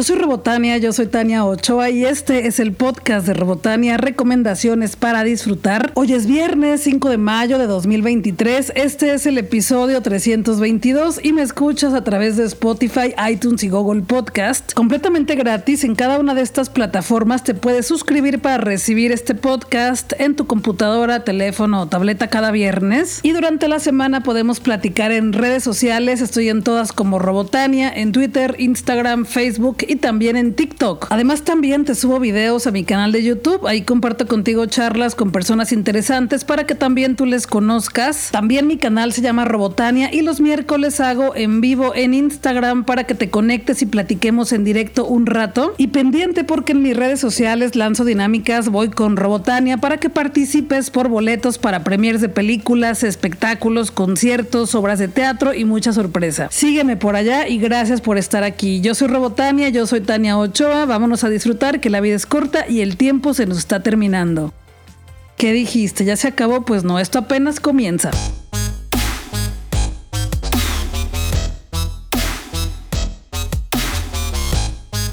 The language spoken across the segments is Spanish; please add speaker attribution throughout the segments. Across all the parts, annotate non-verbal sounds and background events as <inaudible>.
Speaker 1: Yo soy Robotania, yo soy Tania Ochoa y este es el podcast de Robotania, recomendaciones para disfrutar. Hoy es viernes 5 de mayo de 2023, este es el episodio 322 y me escuchas a través de Spotify, iTunes y Google Podcast. Completamente gratis, en cada una de estas plataformas te puedes suscribir para recibir este podcast en tu computadora, teléfono o tableta cada viernes. Y durante la semana podemos platicar en redes sociales, estoy en todas como Robotania, en Twitter, Instagram, Facebook y también en TikTok. Además también te subo videos a mi canal de YouTube, ahí comparto contigo charlas con personas interesantes para que también tú les conozcas. También mi canal se llama Robotania y los miércoles hago en vivo en Instagram para que te conectes y platiquemos en directo un rato. Y pendiente porque en mis redes sociales lanzo dinámicas, voy con Robotania para que participes por boletos para premiers de películas, espectáculos, conciertos, obras de teatro y mucha sorpresa. Sígueme por allá y gracias por estar aquí. Yo soy Robotania, soy Tania Ochoa, vámonos a disfrutar que la vida es corta y el tiempo se nos está terminando. ¿Qué dijiste? ¿Ya se acabó? Pues no, esto apenas comienza.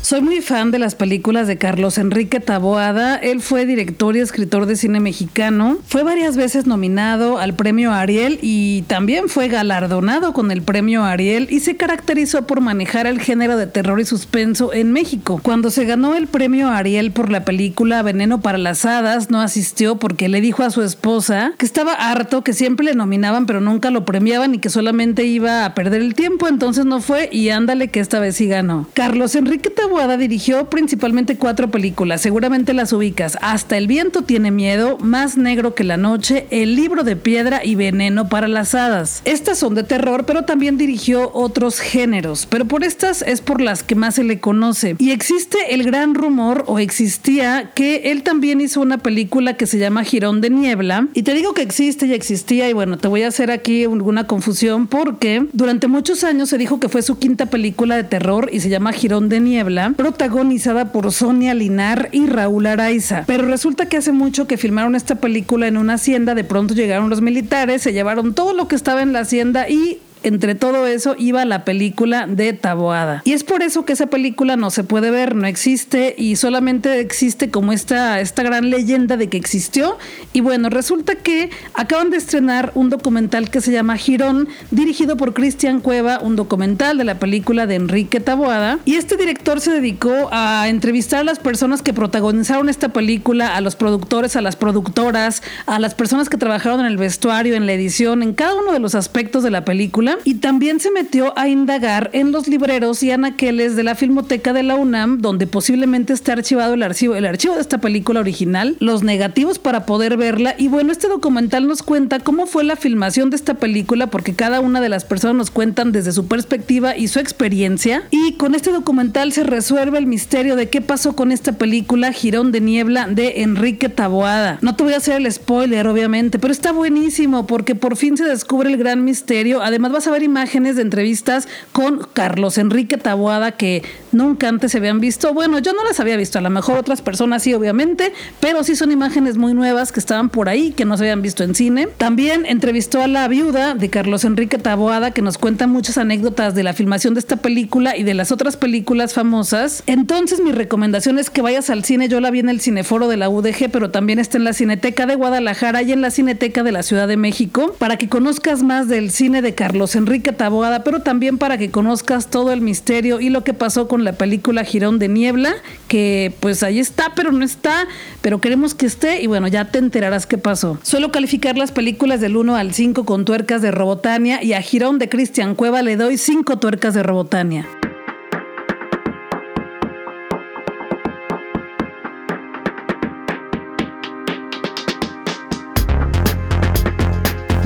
Speaker 1: Soy muy fan de las películas de Carlos Enrique Taboada. Él fue director y escritor de cine mexicano. Fue varias veces nominado al premio Ariel y también fue galardonado con el premio Ariel y se caracterizó por manejar el género de terror y suspenso en México. Cuando se ganó el premio Ariel por la película Veneno para las Hadas, no asistió porque le dijo a su esposa que estaba harto, que siempre le nominaban pero nunca lo premiaban y que solamente iba a perder el tiempo, entonces no fue y ándale que esta vez sí ganó. Carlos Enrique Taboada dirigió principalmente cuatro películas, seguramente las ubicas. Hasta el viento tiene miedo, Más negro que la noche, El libro de piedra y Veneno para las hadas. Estas son de terror, pero también dirigió otros géneros, pero por estas es por las que más se le conoce. Y existe el gran rumor, o existía, que él también hizo una película que se llama Girón de Niebla. Y te digo que existe y existía, y bueno, te voy a hacer aquí alguna confusión porque durante muchos años se dijo que fue su quinta película de terror y se llama Girón de Niebla protagonizada por Sonia Linar y Raúl Araiza. Pero resulta que hace mucho que filmaron esta película en una hacienda, de pronto llegaron los militares, se llevaron todo lo que estaba en la hacienda y entre todo eso iba la película de Taboada. Y es por eso que esa película no se puede ver, no existe y solamente existe como esta, esta gran leyenda de que existió. Y bueno, resulta que acaban de estrenar un documental que se llama Girón, dirigido por Cristian Cueva, un documental de la película de Enrique Taboada. Y este director se dedicó a entrevistar a las personas que protagonizaron esta película, a los productores, a las productoras, a las personas que trabajaron en el vestuario, en la edición, en cada uno de los aspectos de la película y también se metió a indagar en los libreros y anaqueles de la Filmoteca de la UNAM, donde posiblemente esté archivado el archivo, el archivo de esta película original, los negativos para poder verla. Y bueno, este documental nos cuenta cómo fue la filmación de esta película, porque cada una de las personas nos cuentan desde su perspectiva y su experiencia. Y con este documental se resuelve el misterio de qué pasó con esta película Girón de Niebla de Enrique Taboada. No te voy a hacer el spoiler, obviamente, pero está buenísimo porque por fin se descubre el gran misterio. Además, vas a ver imágenes de entrevistas con Carlos Enrique Taboada que nunca antes se habían visto. Bueno, yo no las había visto, a lo mejor otras personas sí, obviamente, pero sí son imágenes muy nuevas que estaban por ahí, que no se habían visto en cine. También entrevistó a la viuda de Carlos Enrique Taboada, que nos cuenta muchas anécdotas de la filmación de esta película y de las otras películas famosas. Entonces, mi recomendación es que vayas al cine. Yo la vi en el cineforo de la UDG, pero también está en la Cineteca de Guadalajara y en la Cineteca de la Ciudad de México, para que conozcas más del cine de Carlos Enrique Taboada, pero también para que conozcas todo el misterio y lo que pasó con la película Girón de Niebla, que pues ahí está, pero no está, pero queremos que esté y bueno, ya te enterarás qué pasó. Suelo calificar las películas del 1 al 5 con tuercas de Robotania y a Girón de Cristian Cueva le doy 5 tuercas de Robotania.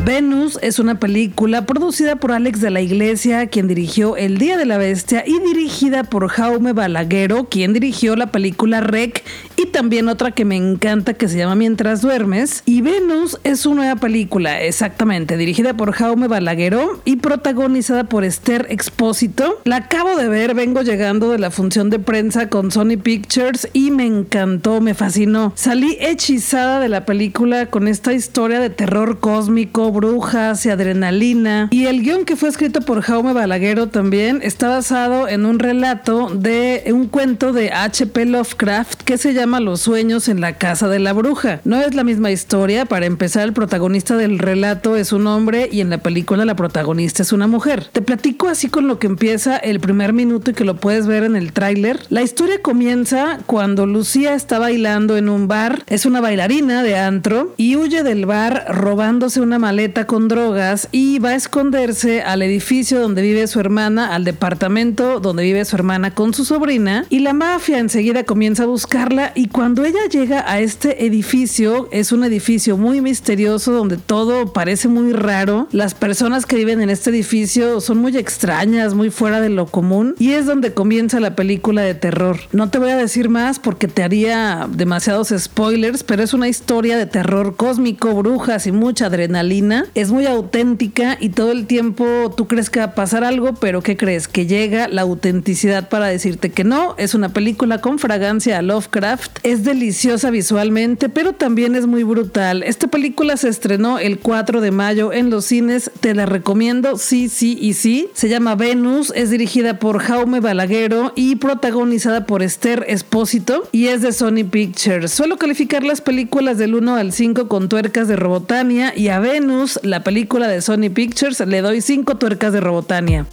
Speaker 1: Venus es una película producida por Alex de la Iglesia, quien dirigió El Día de la Bestia, y dirigida por Jaume Balaguero, quien dirigió la película Rec y también otra que me encanta que se llama Mientras duermes. Y Venus es una nueva película, exactamente, dirigida por Jaume Balaguero y protagonizada por Esther Expósito. La acabo de ver, vengo llegando de la función de prensa con Sony Pictures y me encantó, me fascinó. Salí hechizada de la película con esta historia de terror cósmico brujas y adrenalina. Y el guion que fue escrito por Jaume Balaguero también está basado en un relato de un cuento de H.P. Lovecraft que se llama Los sueños en la casa de la bruja. No es la misma historia, para empezar el protagonista del relato es un hombre y en la película la protagonista es una mujer. Te platico así con lo que empieza el primer minuto y que lo puedes ver en el tráiler. La historia comienza cuando Lucía está bailando en un bar, es una bailarina de antro y huye del bar robándose una maleta con drogas y va a esconderse al edificio donde vive su hermana, al departamento donde vive su hermana con su sobrina y la mafia enseguida comienza a buscarla y cuando ella llega a este edificio, es un edificio muy misterioso donde todo parece muy raro, las personas que viven en este edificio son muy extrañas, muy fuera de lo común y es donde comienza la película de terror. No te voy a decir más porque te haría demasiados spoilers, pero es una historia de terror cósmico, brujas y mucha adrenalina. Es muy auténtica y todo el tiempo tú crees que va a pasar algo, pero ¿qué crees? Que llega la autenticidad para decirte que no. Es una película con fragancia a Lovecraft. Es deliciosa visualmente, pero también es muy brutal. Esta película se estrenó el 4 de mayo en los cines. Te la recomiendo, sí, sí y sí. Se llama Venus, es dirigida por Jaume Balaguero y protagonizada por Esther Espósito y es de Sony Pictures. Suelo calificar las películas del 1 al 5 con tuercas de Robotania y a Venus, la película de Sony Pictures, le doy 5 tuercas de Robotania.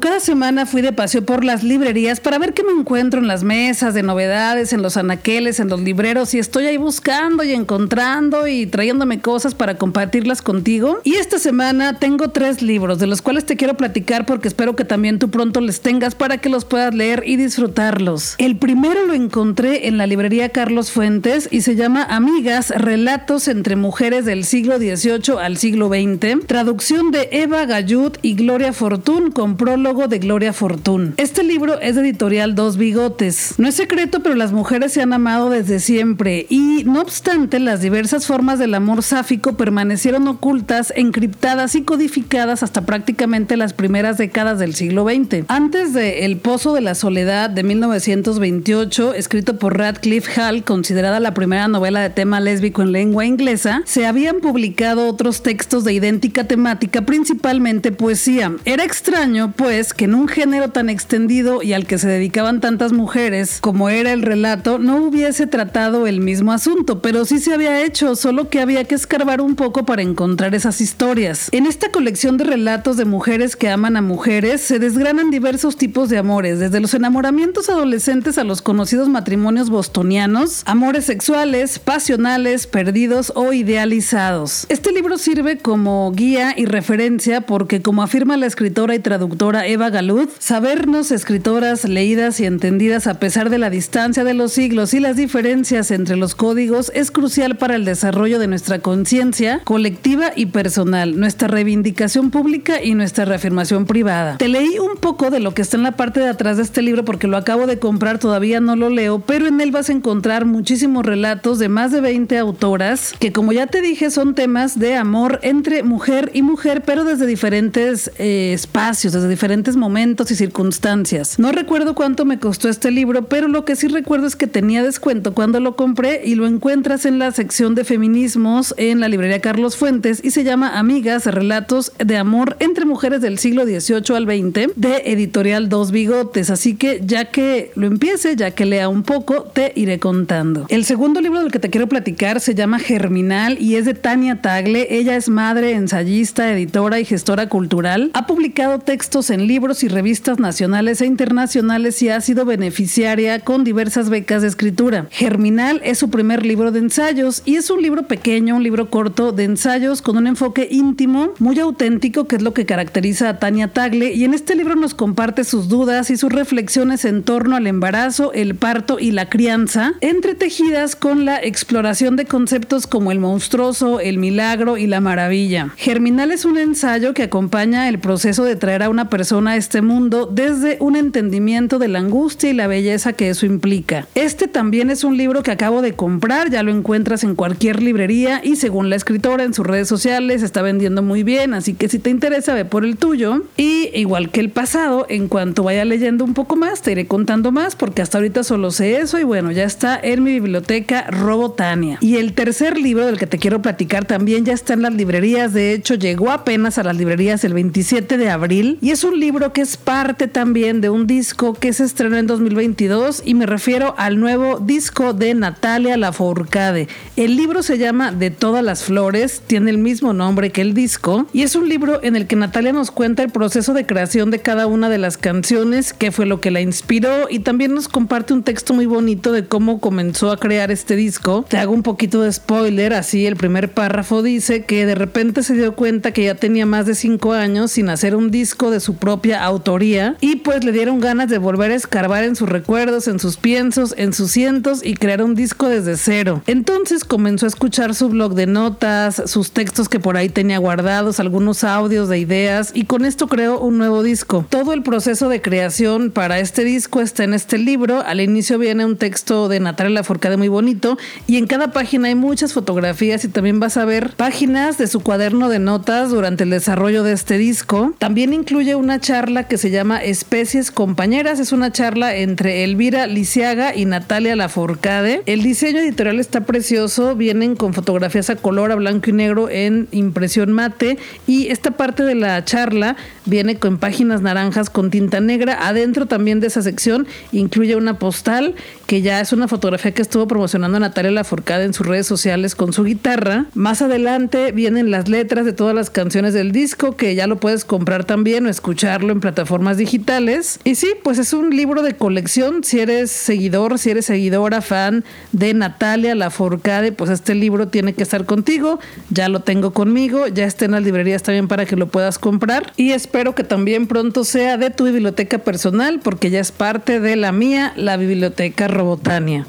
Speaker 1: Cada semana fui de paseo por las librerías para ver qué me encuentro en las mesas de novedades, en los anaqueles, en los libreros y estoy ahí buscando y encontrando y trayéndome cosas para compartirlas contigo. Y esta semana tengo tres libros de los cuales te quiero platicar porque espero que también tú pronto les tengas para que los puedas leer y disfrutarlos. El primero lo encontré en la librería Carlos Fuentes y se llama Amigas, Relatos entre Mujeres del siglo XVIII al siglo XX, traducción de Eva Gallud y Gloria Fortún con prólogo de Gloria Fortún. Este libro es editorial Dos Bigotes. No es secreto, pero las mujeres se han amado desde siempre y, no obstante, las diversas formas del amor sáfico permanecieron ocultas, encriptadas y codificadas hasta prácticamente las primeras décadas del siglo XX. Antes de El Pozo de la Soledad de 1928, escrito por Radcliffe Hall, considerada la primera novela de tema lésbico en lengua inglesa, se habían publicado otros textos de idéntica temática, principalmente poesía. Era extraño, pues, que en un género tan extendido y al que se dedicaban tantas mujeres como era el relato, no hubiese tratado el mismo asunto, pero sí se había hecho, solo que había que escarbar un poco para encontrar esas historias. En esta colección de relatos de mujeres que aman a mujeres, se desgranan diversos tipos de amores, desde los enamoramientos adolescentes a los conocidos matrimonios bostonianos, amores sexuales, pasionales, perdidos o idealizados. Este libro sirve como guía y referencia porque, como afirma la escritora y traductora Eva Galud, sabernos escritoras leídas y entendidas a pesar de la distancia de los siglos y las diferencias entre los códigos es crucial para el desarrollo de nuestra conciencia colectiva y personal, nuestra reivindicación pública y nuestra reafirmación privada. Te leí un poco de lo que está en la parte de atrás de este libro porque lo acabo de comprar, todavía no lo leo, pero en él vas a encontrar muchísimos relatos de más de 20 autoras que como ya te dije son temas de amor entre mujer y mujer, pero desde diferentes eh, espacios, desde diferentes momentos y circunstancias. No recuerdo cuánto me costó este libro, pero lo que sí recuerdo es que tenía descuento cuando lo compré y lo encuentras en la sección de feminismos en la librería Carlos Fuentes y se llama Amigas, Relatos de Amor entre Mujeres del siglo XVIII al XX de editorial Dos Bigotes. Así que ya que lo empiece, ya que lea un poco, te iré contando. El segundo libro del que te quiero platicar se llama Germinal y es de Tania Tagle. Ella es madre, ensayista, editora y gestora cultural. Ha publicado textos en libros y revistas nacionales e internacionales y ha sido beneficiaria con diversas becas de escritura. Germinal es su primer libro de ensayos y es un libro pequeño, un libro corto de ensayos con un enfoque íntimo, muy auténtico, que es lo que caracteriza a Tania Tagle. Y en este libro nos comparte sus dudas y sus reflexiones en torno al embarazo, el parto y la crianza, entretejidas con la exploración de conceptos como el monstruoso, el milagro y la maravilla. Germinal es un ensayo que acompaña el proceso de traer a una persona a este mundo desde un entendimiento de la angustia y la belleza que eso implica. Este también es un libro que acabo de comprar, ya lo encuentras en cualquier librería y según la escritora en sus redes sociales está vendiendo muy bien, así que si te interesa ve por el tuyo. Y igual que el pasado, en cuanto vaya leyendo un poco más, te iré contando más porque hasta ahorita solo sé eso y bueno, ya está en mi biblioteca Robotania. Y el tercer libro del que te quiero platicar también ya está en las librerías, de hecho llegó apenas a las librerías el 27 de abril y es un libro que es parte también de un disco que se estrenó en 2022 y me refiero al nuevo disco de Natalia Lafourcade. El libro se llama De todas las flores, tiene el mismo nombre que el disco y es un libro en el que Natalia nos cuenta el proceso de creación de cada una de las canciones, qué fue lo que la inspiró y también nos comparte un texto muy bonito de cómo comenzó a crear este disco. Te hago un poquito de spoiler, así el primer párrafo dice que de repente se dio cuenta que ya tenía más de cinco años sin hacer un disco de su propia autoría y pues le dieron ganas de volver a escarbar en sus recuerdos, en sus piensos, en sus cientos y crear un disco desde cero. Entonces comenzó a escuchar su blog de notas, sus textos que por ahí tenía guardados, algunos audios de ideas y con esto creó un nuevo disco. Todo el proceso de creación para este disco está en este libro. Al inicio viene un texto de Natalia Lafourcade muy bonito y en cada página hay muchas fotografías y también vas a ver páginas de su cuaderno de notas durante el desarrollo de este disco. También incluye una charla que se llama Especies Compañeras. Es una charla entre Elvira Lisiaga y Natalia Lafourcade. El diseño editorial está precioso. Vienen con fotografías a color, a blanco y negro en impresión mate. Y esta parte de la charla viene con páginas naranjas con tinta negra. Adentro también de esa sección incluye una postal que ya es una fotografía que estuvo promocionando Natalia Lafourcade en sus redes sociales con su guitarra. Más adelante vienen las letras de todas las canciones del disco que ya lo puedes comprar también o escucharlo en plataformas digitales. Y sí, pues es un libro de colección. Si eres seguidor, si eres seguidora, fan de Natalia Lafourcade, pues este libro tiene que estar contigo. Ya lo tengo conmigo, ya está en las librerías también para que lo puedas comprar. Y espero que también pronto sea de tu biblioteca personal porque ya es parte de la mía, la biblioteca Robotania.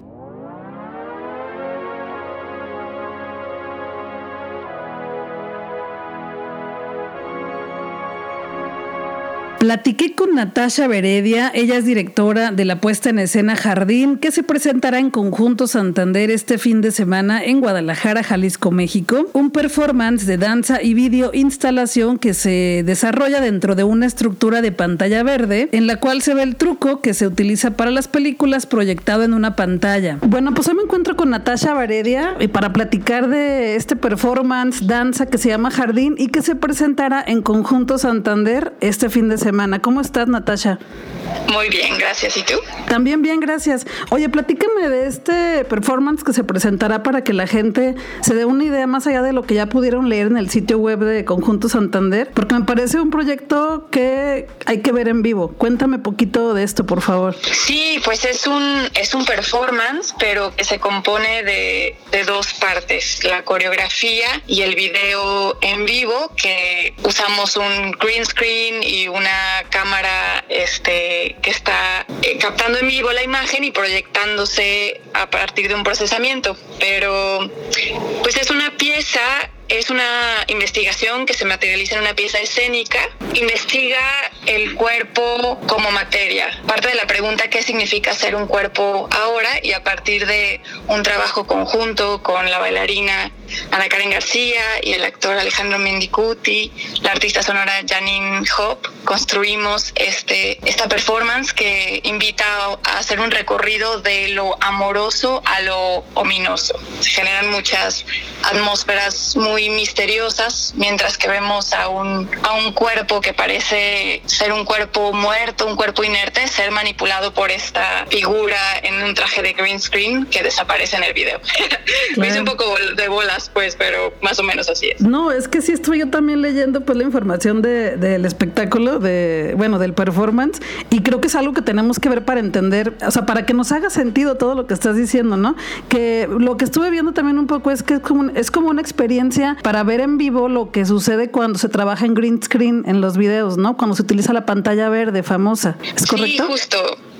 Speaker 1: Platiqué con Natasha Veredia, ella es directora de la puesta en escena Jardín, que se presentará en Conjunto Santander este fin de semana en Guadalajara, Jalisco, México. Un performance de danza y video instalación que se desarrolla dentro de una estructura de pantalla verde, en la cual se ve el truco que se utiliza para las películas proyectado en una pantalla. Bueno, pues hoy me encuentro con Natasha Veredia y para platicar de este performance danza que se llama Jardín y que se presentará en Conjunto Santander este fin de semana ¿Cómo estás, Natasha?
Speaker 2: Muy bien, gracias. ¿Y tú?
Speaker 1: También bien, gracias. Oye, platícame de este performance que se presentará para que la gente se dé una idea más allá de lo que ya pudieron leer en el sitio web de Conjunto Santander, porque me parece un proyecto que hay que ver en vivo. Cuéntame poquito de esto, por favor.
Speaker 2: Sí, pues es un, es un performance, pero que se compone de, de dos partes, la coreografía y el video en vivo, que usamos un green screen y una cámara este, que está eh, captando en vivo la imagen y proyectándose a partir de un procesamiento. Pero pues es una pieza es una investigación que se materializa en una pieza escénica. Investiga el cuerpo como materia. Parte de la pregunta qué significa ser un cuerpo ahora y a partir de un trabajo conjunto con la bailarina Ana Karen García y el actor Alejandro Mendicuti, la artista sonora Janine Hop, construimos este, esta performance que invita a hacer un recorrido de lo amoroso a lo ominoso. Se generan muchas atmósferas muy misteriosas, mientras que vemos a un, a un cuerpo que parece ser un cuerpo muerto, un cuerpo inerte, ser manipulado por esta figura en un traje de green screen que desaparece en el video. <laughs> Me hice un poco de bolas, pues, pero más o menos así es.
Speaker 1: No, es que sí estoy yo también leyendo pues la información de, del espectáculo, de, bueno, del performance, y creo que es algo que tenemos que ver para entender, o sea, para que nos haga sentido todo lo que estás diciendo, ¿no? Que lo que estuve viendo también un poco es que es como, es como una experiencia para ver en vivo lo que sucede cuando se trabaja en green screen en los videos, ¿no? Cuando se utiliza la pantalla verde famosa. ¿Es correcto?
Speaker 2: Sí, justo.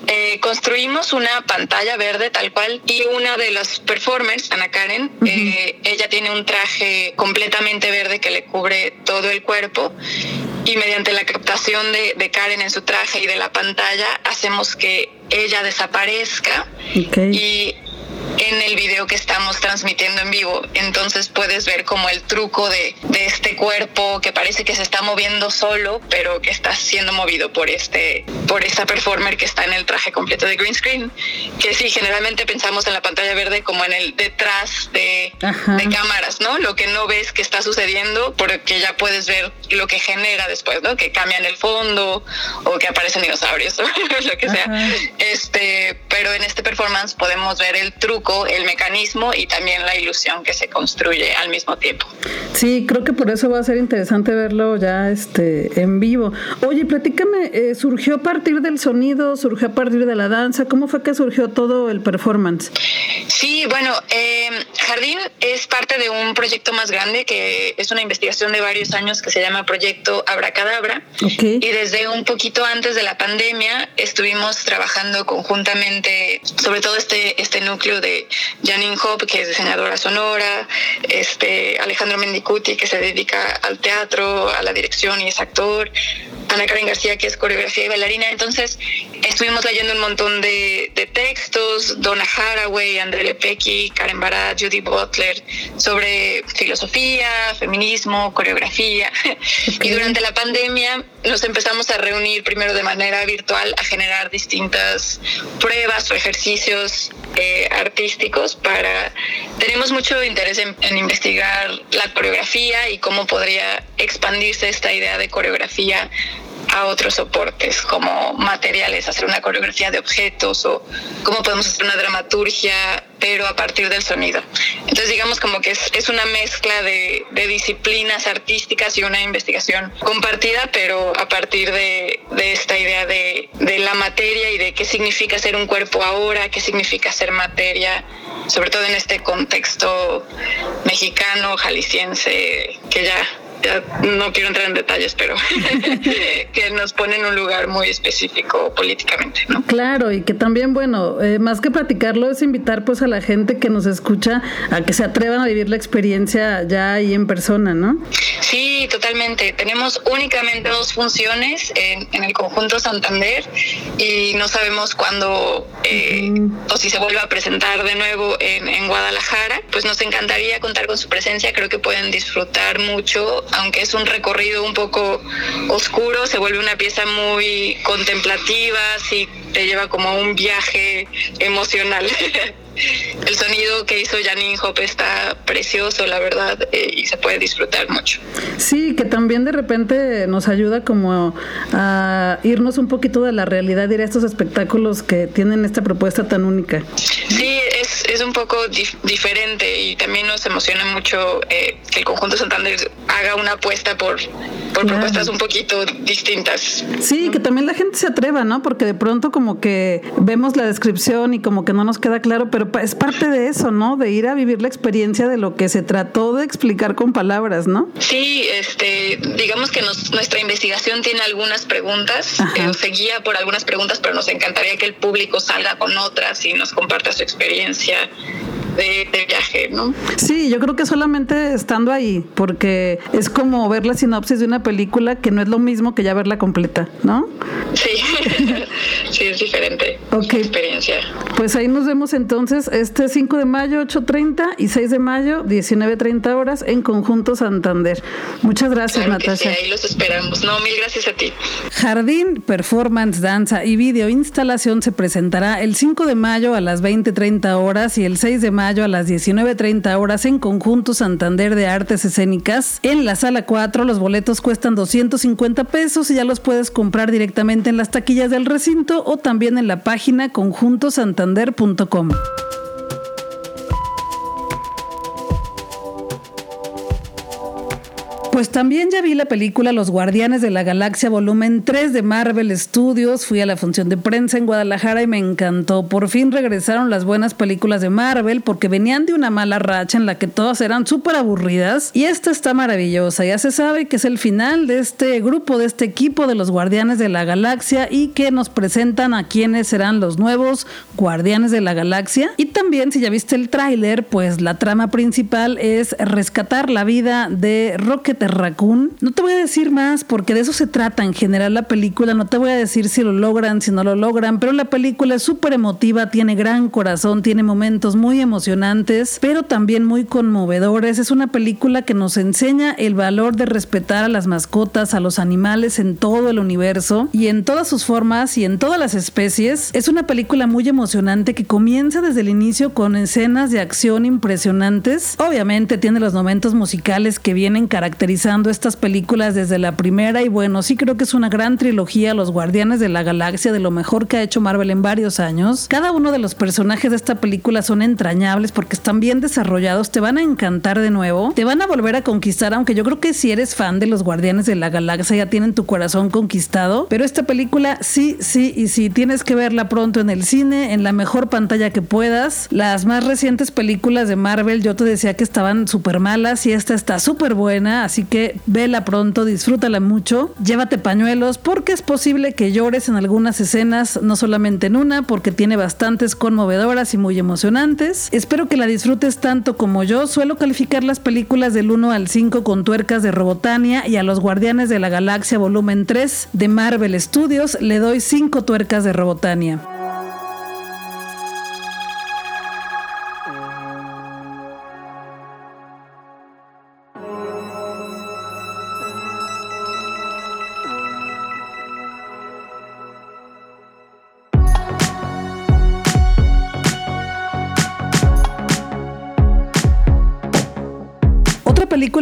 Speaker 2: Eh, construimos una pantalla verde tal cual y una de las performers, Ana Karen, eh, ella tiene un traje completamente verde que le cubre todo el cuerpo y mediante la captación de, de Karen en su traje y de la pantalla hacemos que ella desaparezca y en el video que estamos transmitiendo en vivo. Entonces puedes ver como el truco de, de, este cuerpo que parece que se está moviendo solo, pero que está siendo movido por este, por esta performer que está en el traje completo de green screen. Que sí, generalmente pensamos en la pantalla verde como en el detrás de, de cámaras, ¿no? Lo que no ves que está sucediendo, porque ya puedes ver lo que genera después, ¿no? Que cambian el fondo o que aparecen dinosaurios, <laughs> lo que sea. Este, pero en este performance podemos ver el truco el mecanismo y también la ilusión que se construye al mismo tiempo.
Speaker 1: Sí, creo que por eso va a ser interesante verlo ya este en vivo. Oye, platícame, eh, ¿surgió a partir del sonido, surgió a partir de la danza? ¿Cómo fue que surgió todo el performance?
Speaker 2: Sí, bueno, eh, Jardín es parte de un proyecto más grande que es una investigación de varios años que se llama Proyecto Abracadabra. Y desde un poquito antes de la pandemia estuvimos trabajando conjuntamente sobre todo este, este núcleo de Janine Hop, que es diseñadora sonora, este Alejandro Mendicuti, que se dedica al teatro, a la dirección y es actor, Ana Karen García, que es coreografía y bailarina. Entonces, estuvimos leyendo un montón de, textos, Donna Haraway, André Lepecki, Karen Barat, Judy Butler, sobre filosofía, feminismo, coreografía. <laughs> y durante la pandemia nos empezamos a reunir primero de manera virtual a generar distintas pruebas o ejercicios eh, artísticos para... Tenemos mucho interés en, en investigar la coreografía y cómo podría expandirse esta idea de coreografía a otros soportes como materiales, hacer una coreografía de objetos o cómo podemos hacer una dramaturgia, pero a partir del sonido. Entonces digamos como que es, es una mezcla de, de, disciplinas artísticas y una investigación compartida, pero a partir de, de esta idea de, de la materia y de qué significa ser un cuerpo ahora, qué significa ser materia, sobre todo en este contexto mexicano, jalisciense, que ya no quiero entrar en detalles, pero <laughs> que nos pone en un lugar muy específico políticamente, ¿no?
Speaker 1: Claro, y que también, bueno, eh, más que platicarlo, es invitar pues a la gente que nos escucha a que se atrevan a vivir la experiencia ya ahí en persona, ¿no?
Speaker 2: Sí, totalmente. Tenemos únicamente dos funciones en, el conjunto Santander y no sabemos cuándo eh, o si se vuelve a presentar de nuevo en, en Guadalajara. Pues nos encantaría contar con su presencia. Creo que pueden disfrutar mucho aunque es un recorrido un poco oscuro, se vuelve una pieza muy contemplativa, sí te lleva como un viaje emocional. <laughs> el sonido que hizo Janine Hope está precioso, la verdad, eh, y se puede disfrutar mucho.
Speaker 1: Sí, que también de repente nos ayuda como a irnos un poquito de la realidad, ir a estos espectáculos que tienen esta propuesta tan única.
Speaker 2: Sí, es, un poco diferente y también nos emociona mucho eh, que el conjunto Santander haga una apuesta por, por propuestas un poquito distintas.
Speaker 1: Sí, que también la gente se atreva, ¿no? Porque de pronto como que vemos la descripción y como que no nos queda claro, pero es parte de eso, ¿no? De ir a vivir la experiencia de lo que se trató de explicar con palabras, ¿no?
Speaker 2: Sí, este, digamos que nuestra investigación tiene algunas preguntas, eh, se guía por algunas preguntas, pero nos encantaría que el público salga con otras y nos comparta su experiencia de, viaje, ¿no?
Speaker 1: Sí, yo creo que solamente estando ahí, porque es como ver la sinopsis de una película que no es lo mismo que ya verla completa, ¿no?
Speaker 2: Sí, <laughs> sí, es diferente. Ok. experiencia.
Speaker 1: Pues ahí nos vemos entonces este 5 de mayo, 8.30 y 6 de mayo, 19.30 horas en Conjunto Santander. Muchas gracias, Natasha.
Speaker 2: ahí los esperamos. No, mil gracias a ti.
Speaker 1: Jardín, performance, danza y video instalación se presentará el 5 de mayo a las 20.30 horas y el 6 de mayo a las 19.30 horas en Conjunto Santander de Artes Escénicas. En la sala 4 los boletos cuestan 250 pesos y ya los puedes comprar directamente en las taquillas del recinto o también en la página conjuntosantander.com. Pues también ya vi la película Los Guardianes de la Galaxia volumen 3 de Marvel Studios. Fui a la función de prensa en Guadalajara y me encantó. Por fin regresaron las buenas películas de Marvel porque venían de una mala racha en la que todas eran súper aburridas. Y esta está maravillosa. Ya se sabe que es el final de este grupo, de este equipo de los Guardianes de la Galaxia y que nos presentan a quienes serán los nuevos Guardianes de la Galaxia. Y también, si ya viste el tráiler, pues la trama principal es rescatar la vida de Rocket Raccoon. No te voy a decir más porque de eso se trata en general la película. No te voy a decir si lo logran, si no lo logran, pero la película es súper emotiva, tiene gran corazón, tiene momentos muy emocionantes, pero también muy conmovedores. Es una película que nos enseña el valor de respetar a las mascotas, a los animales en todo el universo y en todas sus formas y en todas las especies. Es una película muy emocionante que comienza desde el inicio con escenas de acción impresionantes. Obviamente tiene los momentos musicales que vienen estas películas desde la primera y bueno, sí creo que es una gran trilogía, Los Guardianes de la Galaxia, de lo mejor que ha hecho Marvel en varios años. Cada uno de los personajes de esta película son entrañables porque están bien desarrollados, te van a encantar de nuevo, te van a volver a conquistar, aunque yo creo que si eres fan de Los Guardianes de la Galaxia ya tienen tu corazón conquistado, pero esta película sí, sí y sí, tienes que verla pronto en el cine, en la mejor pantalla que puedas. Las más recientes películas de Marvel yo te decía que estaban súper malas y esta está súper buena, así que vela pronto, disfrútala mucho, llévate pañuelos porque es posible que llores en algunas escenas, no solamente en una, porque tiene bastantes conmovedoras y muy emocionantes. Espero que la disfrutes tanto como yo. Suelo calificar las películas del 1 al 5 con tuercas de Robotania y a los Guardianes de la Galaxia volumen 3 de Marvel Studios le doy 5 tuercas de Robotania.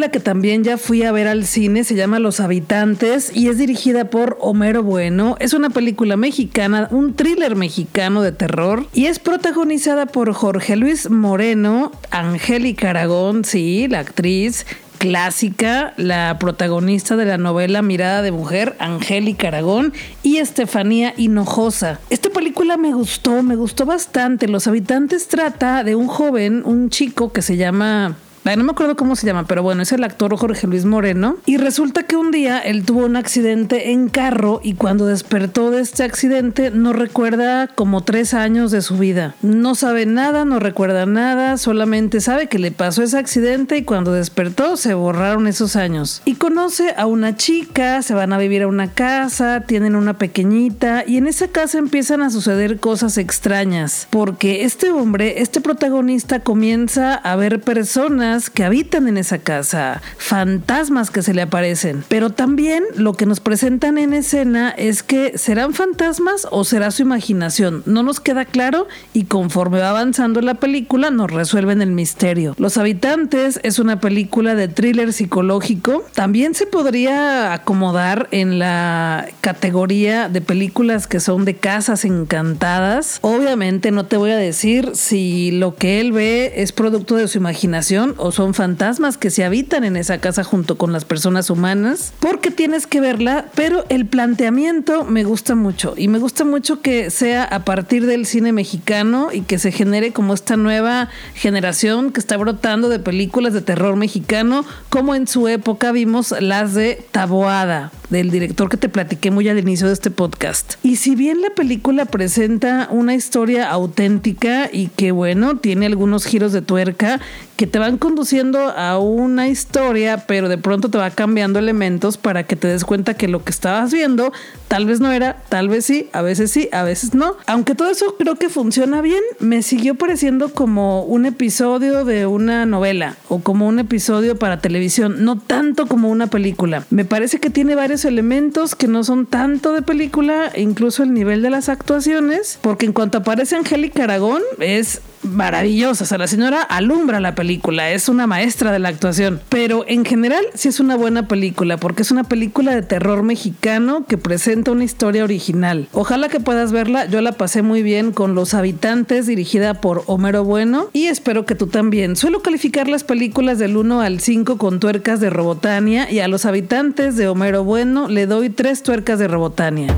Speaker 1: Que también ya fui a ver al cine se llama Los Habitantes y es dirigida por Homero Bueno. Es una película mexicana, un thriller mexicano de terror y es protagonizada por Jorge Luis Moreno, Angélica Aragón, sí, la actriz, clásica, la protagonista de la novela Mirada de Mujer, Angélica Aragón, y Estefanía Hinojosa. Esta película me gustó, me gustó bastante. Los habitantes trata de un joven, un chico que se llama no me acuerdo cómo se llama, pero bueno, es el actor Jorge Luis Moreno. Y resulta que un día él tuvo un accidente en carro y cuando despertó de este accidente no recuerda como tres años de su vida. No sabe nada, no recuerda nada, solamente sabe que le pasó ese accidente y cuando despertó se borraron esos años. Y conoce a una chica, se van a vivir a una casa, tienen una pequeñita y en esa casa empiezan a suceder cosas extrañas porque este hombre, este protagonista comienza a ver personas que habitan en esa casa, fantasmas que se le aparecen. Pero también lo que nos presentan en escena es que serán fantasmas o será su imaginación. No nos queda claro y conforme va avanzando la película nos resuelven el misterio. Los habitantes es una película de thriller psicológico. También se podría acomodar en la categoría de películas que son de casas encantadas. Obviamente no te voy a decir si lo que él ve es producto de su imaginación o son fantasmas que se habitan en esa casa junto con las personas humanas, porque tienes que verla, pero el planteamiento me gusta mucho y me gusta mucho que sea a partir del cine mexicano y que se genere como esta nueva generación que está brotando de películas de terror mexicano, como en su época vimos las de Taboada, del director que te platiqué muy al inicio de este podcast. Y si bien la película presenta una historia auténtica y que bueno, tiene algunos giros de tuerca que te van conduciendo a una historia, pero de pronto te va cambiando elementos para que te des cuenta que lo que estabas viendo tal vez no era, tal vez sí, a veces sí, a veces no. Aunque todo eso creo que funciona bien, me siguió pareciendo como un episodio de una novela o como un episodio para televisión, no tanto como una película. Me parece que tiene varios elementos que no son tanto de película, incluso el nivel de las actuaciones, porque en cuanto aparece Angélica Aragón es maravillosa. O sea, la señora alumbra la película, es una maestra de la actuación. Pero en general sí es una buena película, porque es una película de terror mexicano que presenta una historia original. Ojalá que puedas verla. Yo la pasé muy bien con Los Habitantes, dirigida por Homero Bueno, y espero que tú también. Suelo calificar las películas del 1 al 5 con tuercas de Robotania, y a Los Habitantes de Homero Bueno le doy tres tuercas de Robotania.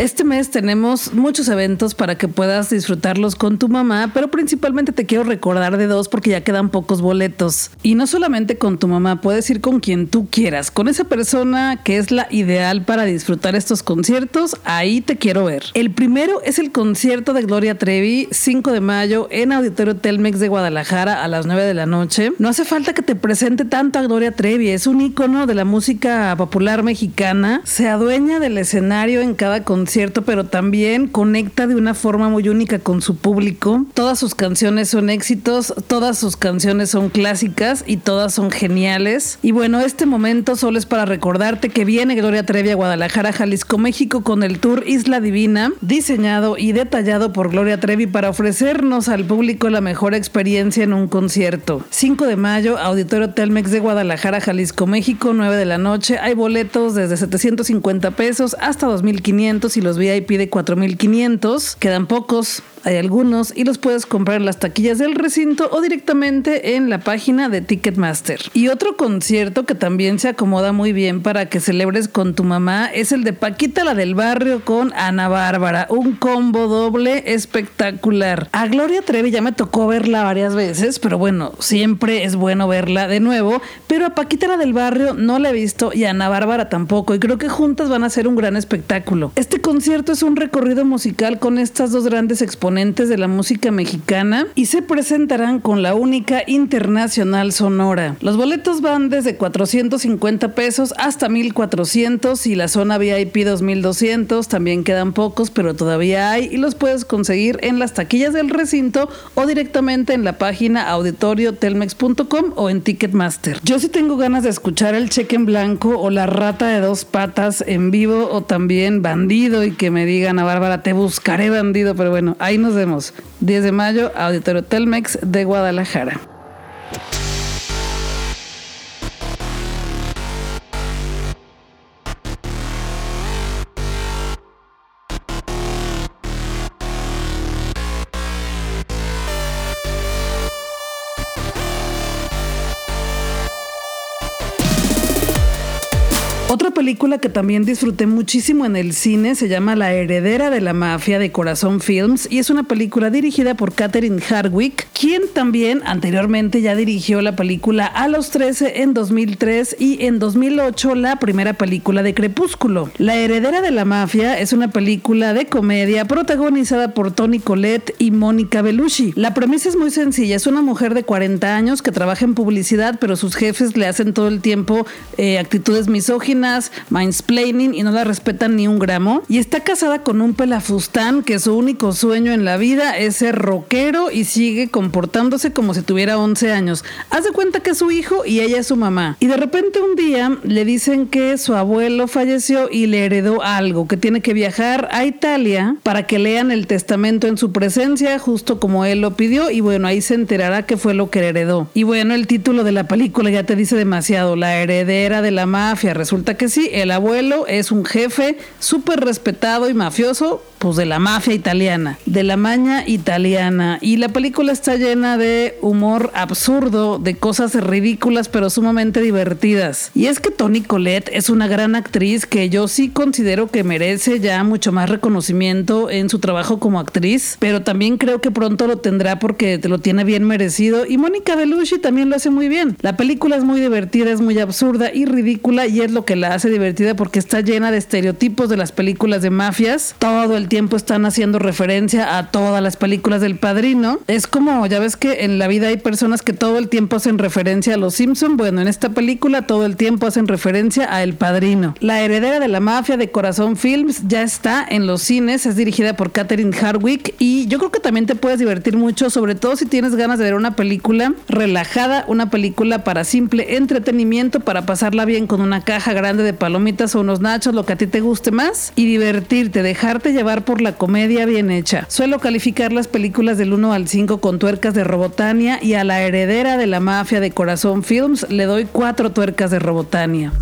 Speaker 1: Este mes tenemos muchos eventos para que puedas disfrutarlos con tu mamá, pero principalmente te quiero recordar de dos porque ya quedan pocos boletos. Y no solamente con tu mamá, puedes ir con quien tú quieras, con esa persona que es la ideal para disfrutar estos conciertos, ahí te quiero ver. El primero es el concierto de Gloria Trevi, 5 de mayo, en Auditorio Telmex de Guadalajara a las 9 de la noche. No hace falta que te presente tanto a Gloria Trevi, es un ícono de la música popular mexicana, se adueña del escenario en cada concierto, pero también conecta de una forma muy única con su público. Todas sus canciones son éxitos, todas sus canciones son clásicas y todas son geniales. Y bueno, este momento solo es para recordarte que viene Gloria Trevi a Guadalajara, Jalisco, México con el tour Isla Divina, diseñado y detallado por Gloria Trevi para ofrecernos al público la mejor experiencia en un concierto. 5 de mayo, Auditorio Telmex de Guadalajara, Jalisco, México, 9 de la noche. Hay boletos desde 750 pesos hasta 2.500 y los VIP de 4.500. Quedan pocos. Hay algunos y los puedes comprar en las taquillas del recinto o directamente en la página de Ticketmaster. Y otro concierto que también se acomoda muy bien para que celebres con tu mamá es el de Paquita la del barrio con Ana Bárbara. Un combo doble espectacular. A Gloria Trevi ya me tocó verla varias veces, pero bueno, siempre es bueno verla de nuevo. Pero a Paquita la del barrio no la he visto y a Ana Bárbara tampoco. Y creo que juntas van a ser un gran espectáculo. Este concierto es un recorrido musical con estas dos grandes exponentes de la música mexicana y se presentarán con la única internacional sonora. Los boletos van desde 450 pesos hasta 1400 y la zona VIP 2200 también quedan pocos, pero todavía hay y los puedes conseguir en las taquillas del recinto o directamente en la página auditoriotelmex.com o en Ticketmaster. Yo sí tengo ganas de escuchar el cheque en blanco o la rata de dos patas en vivo o también bandido y que me digan a Bárbara, te buscaré bandido, pero bueno, ahí nos vemos. 10 de mayo, Auditorio Telmex de Guadalajara. Otra película que también disfruté muchísimo en el cine se llama La heredera de la mafia de Corazón Films y es una película dirigida por Catherine Hardwick, quien también anteriormente ya dirigió la película A los 13 en 2003 y en 2008 la primera película de Crepúsculo. La heredera de la mafia es una película de comedia protagonizada por Tony Collette y Mónica Bellucci. La premisa es muy sencilla, es una mujer de 40 años que trabaja en publicidad pero sus jefes le hacen todo el tiempo eh, actitudes misóginas mindsplaining y no la respetan ni un gramo. Y está casada con un pelafustán que su único sueño en la vida es ser rockero y sigue comportándose como si tuviera 11 años. Haz de cuenta que es su hijo y ella es su mamá. Y de repente un día le dicen que su abuelo falleció y le heredó algo, que tiene que viajar a Italia para que lean el testamento en su presencia, justo como él lo pidió. Y bueno, ahí se enterará que fue lo que heredó. Y bueno, el título de la película ya te dice demasiado. La heredera de la mafia. Resulta que sí, el abuelo es un jefe súper respetado y mafioso, pues de la mafia italiana, de la maña italiana. Y la película está llena de humor absurdo, de cosas ridículas pero sumamente divertidas. Y es que Toni Collette es una gran actriz que yo sí considero que merece ya mucho más reconocimiento en su trabajo como actriz, pero también creo que pronto lo tendrá porque te lo tiene bien merecido. Y Mónica Bellucci también lo hace muy bien. La película es muy divertida, es muy absurda y ridícula y es lo que la hace divertida porque está llena de estereotipos de las películas de mafias. Todo el tiempo están haciendo referencia a todas las películas del padrino. Es como, ya ves que en la vida hay personas que todo el tiempo hacen referencia a los Simpson. Bueno, en esta película todo el tiempo hacen referencia a El Padrino. La heredera de la mafia de Corazón Films ya está en los cines. Es dirigida por Catherine Hardwick y yo creo que también te puedes divertir mucho, sobre todo si tienes ganas de ver una película relajada, una película para simple entretenimiento, para pasarla bien con una caja grande de palomitas o unos nachos, lo que a ti te guste más y divertirte, dejarte llevar por la comedia bien hecha. Suelo calificar las películas del 1 al 5 con tuercas de Robotania y a la heredera de la mafia de Corazón Films le doy cuatro tuercas de Robotania.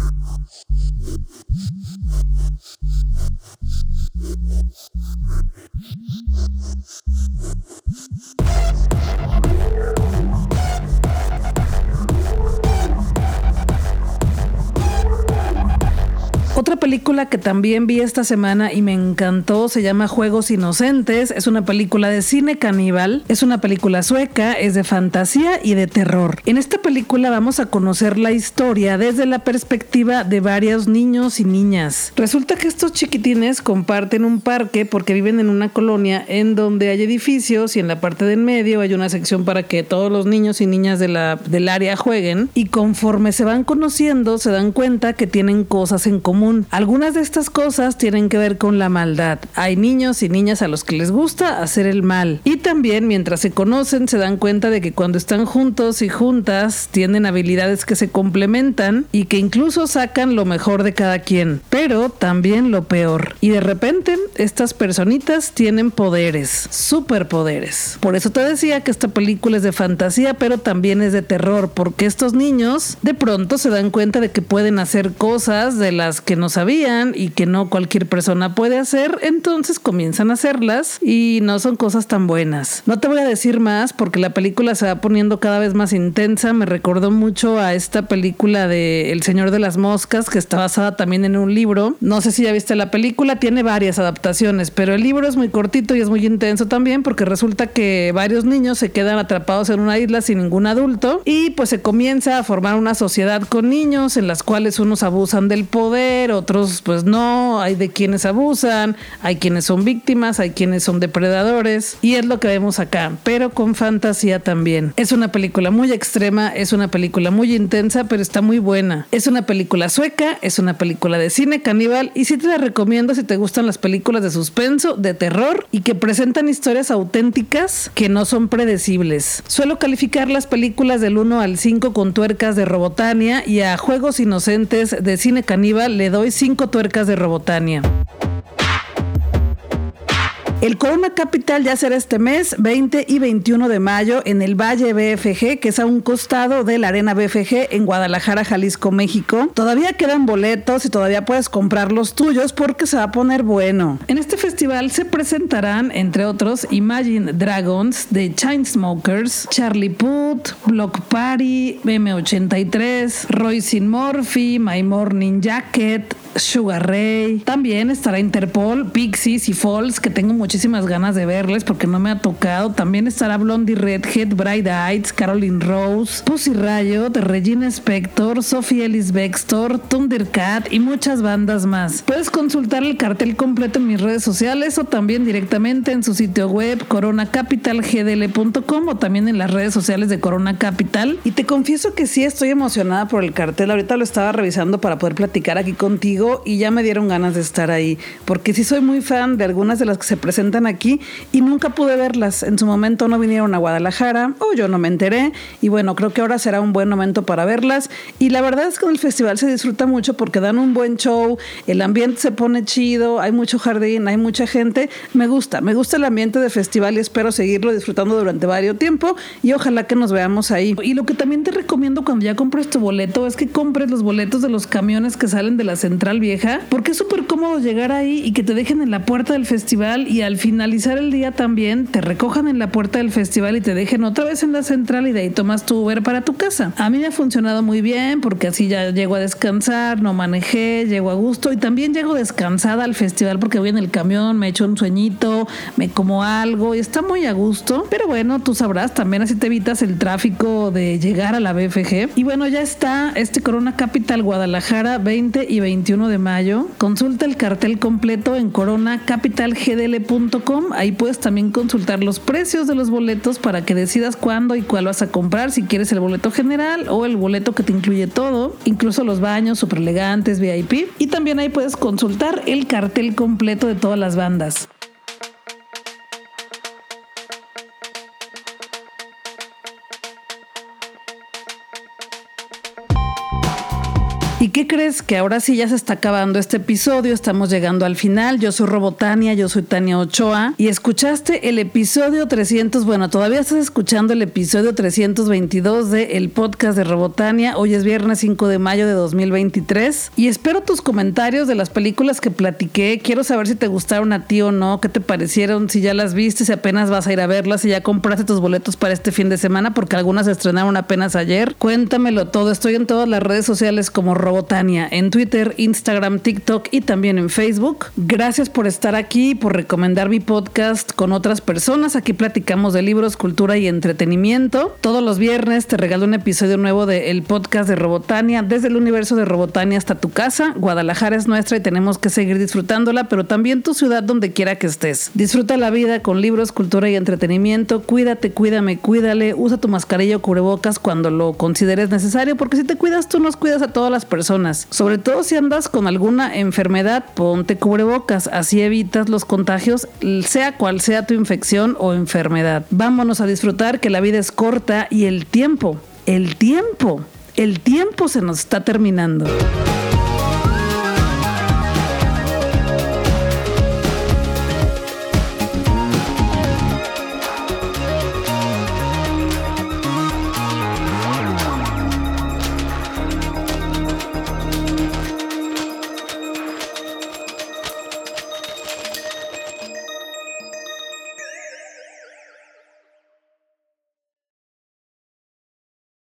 Speaker 1: Otra película que también vi esta semana y me encantó se llama Juegos Inocentes. Es una película de cine caníbal. Es una película sueca, es de fantasía y de terror. En esta película vamos a conocer la historia desde la perspectiva de varios niños y niñas. Resulta que estos chiquitines comparten un parque porque viven en una colonia en donde hay edificios y en la parte del medio hay una sección para que todos los niños y niñas de del área jueguen y conforme se van conociendo se dan cuenta que tienen cosas en común. Algunas de estas cosas tienen que ver con la maldad. Hay niños y niñas a los que les gusta hacer el mal y también mientras se conocen se dan cuenta de que cuando están juntos y juntas tienen habilidades que se complementan y que incluso sacan lo mejor de cada quien, pero también lo peor. Y de repente estas personitas tienen poderes, superpoderes. Por eso te decía que esta película es de fantasía, pero también es de terror, porque estos niños de pronto se dan cuenta de que pueden hacer cosas de las que no sabían y que no cualquier persona puede hacer, entonces comienzan a hacerlas y no son cosas tan buenas. No te voy a decir más porque la película se va poniendo cada vez más intensa, me recordó mucho a esta película de El Señor de las Moscas que está basada también en un libro. No sé si ya viste la película, tiene varias adaptaciones, pero el libro es muy cortito y es muy intenso también porque resulta que varios niños se quedan atrapados en una isla sin ningún adulto y pues se comienza a formar una sociedad con niños en las cuales unos abusan del poder, otros pues no, hay de quienes abusan, hay quienes son víctimas, hay quienes son depredadores y es lo que vemos acá, pero con fantasía también. Es una película muy extrema, es una película muy intensa, pero está muy buena. Es una película sueca, es una película de cine caníbal y sí te la recomiendo si te gustan las películas de suspenso, de terror y que presentan historias auténticas que no son predecibles. Suelo calificar las películas del 1 al 5 con tuercas de Robotania y a Juegos Inocentes de Cine Caníbal doy 5 tuercas de Robotania. El Corona Capital ya será este mes 20 y 21 de mayo en el Valle BFG, que es a un costado de la Arena BFG en Guadalajara, Jalisco, México. Todavía quedan boletos y todavía puedes comprar los tuyos porque se va a poner bueno. En este festival se presentarán, entre otros, Imagine Dragons de Chainsmokers, Charlie Puth, Block Party, M83, Royce Murphy, My Morning Jacket, Sugar Ray. También estará Interpol, Pixies y Falls, que tengo muchísimas ganas de verles porque no me ha tocado. También estará Blondie Redhead, Bright Eyes, Caroline Rose, Pussy Riot, Regina Spector, Sophie Ellis Bextor, Thundercat y muchas bandas más. Puedes consultar el cartel completo en mis redes sociales o también directamente en su sitio web coronacapitalgdl.com o también en las redes sociales de Corona Capital. Y te confieso que sí estoy emocionada por el cartel. Ahorita lo estaba revisando para poder platicar aquí contigo y ya me dieron ganas de estar ahí, porque sí soy muy fan de algunas de las que se presentan aquí y nunca pude verlas. En su momento no vinieron a Guadalajara o yo no me enteré y bueno, creo que ahora será un buen momento para verlas y la verdad es que el festival se disfruta mucho porque dan un buen show, el ambiente se pone chido, hay mucho jardín, hay mucha gente, me gusta, me gusta el ambiente de festival y espero seguirlo disfrutando durante varios tiempo y ojalá que nos veamos ahí. Y lo que también te recomiendo cuando ya compres tu boleto es que compres los boletos de los camiones que salen de la central Vieja, porque es súper cómodo llegar ahí y que te dejen en la puerta del festival y al finalizar el día también te recojan en la puerta del festival y te dejen otra vez en la central y de ahí tomas tu Uber para tu casa. A mí me ha funcionado muy bien porque así ya llego a descansar, no manejé, llego a gusto y también llego descansada al festival porque voy en el camión, me echo un sueñito, me como algo y está muy a gusto. Pero bueno, tú sabrás, también así te evitas el tráfico de llegar a la BFG. Y bueno, ya está este Corona Capital Guadalajara 20 y 21 de mayo. Consulta el cartel completo en coronacapitalgdl.com. Ahí puedes también consultar los precios de los boletos para que decidas cuándo y cuál vas a comprar, si quieres el boleto general o el boleto que te incluye todo, incluso los baños super elegantes, VIP. Y también ahí puedes consultar el cartel completo de todas las bandas. Crees? Que ahora sí ya se está acabando este episodio, estamos llegando al final. Yo soy Robotania, yo soy Tania Ochoa y escuchaste el episodio 300, bueno, todavía estás escuchando el episodio 322 de el podcast de Robotania. Hoy es viernes 5 de mayo de 2023 y espero tus comentarios de las películas que platiqué. Quiero saber si te gustaron a ti o no, qué te parecieron, si ya las viste, si apenas vas a ir a verlas, si ya compraste tus boletos para este fin de semana porque algunas estrenaron apenas ayer. Cuéntamelo todo, estoy en todas las redes sociales como Robotania En Twitter, Instagram, TikTok y también en Facebook. Gracias por estar aquí, por recomendar mi podcast con otras personas. Aquí platicamos de libros, cultura y entretenimiento. Todos los viernes te regalo un episodio nuevo del podcast de Robotania, desde el universo de Robotania hasta tu casa. Guadalajara es nuestra y tenemos que seguir disfrutándola, pero también tu ciudad donde quiera que estés. Disfruta la vida con libros, cultura y entretenimiento. Cuídate, cuídame, cuídale. Usa tu mascarilla o cubrebocas cuando lo consideres necesario, porque si te cuidas tú nos cuidas a todas las Sobre todo si andas con alguna enfermedad, ponte cubrebocas, así evitas los contagios, sea cual sea tu infección o enfermedad. Vámonos a disfrutar que la vida es corta y el tiempo, el tiempo, el tiempo se nos está terminando.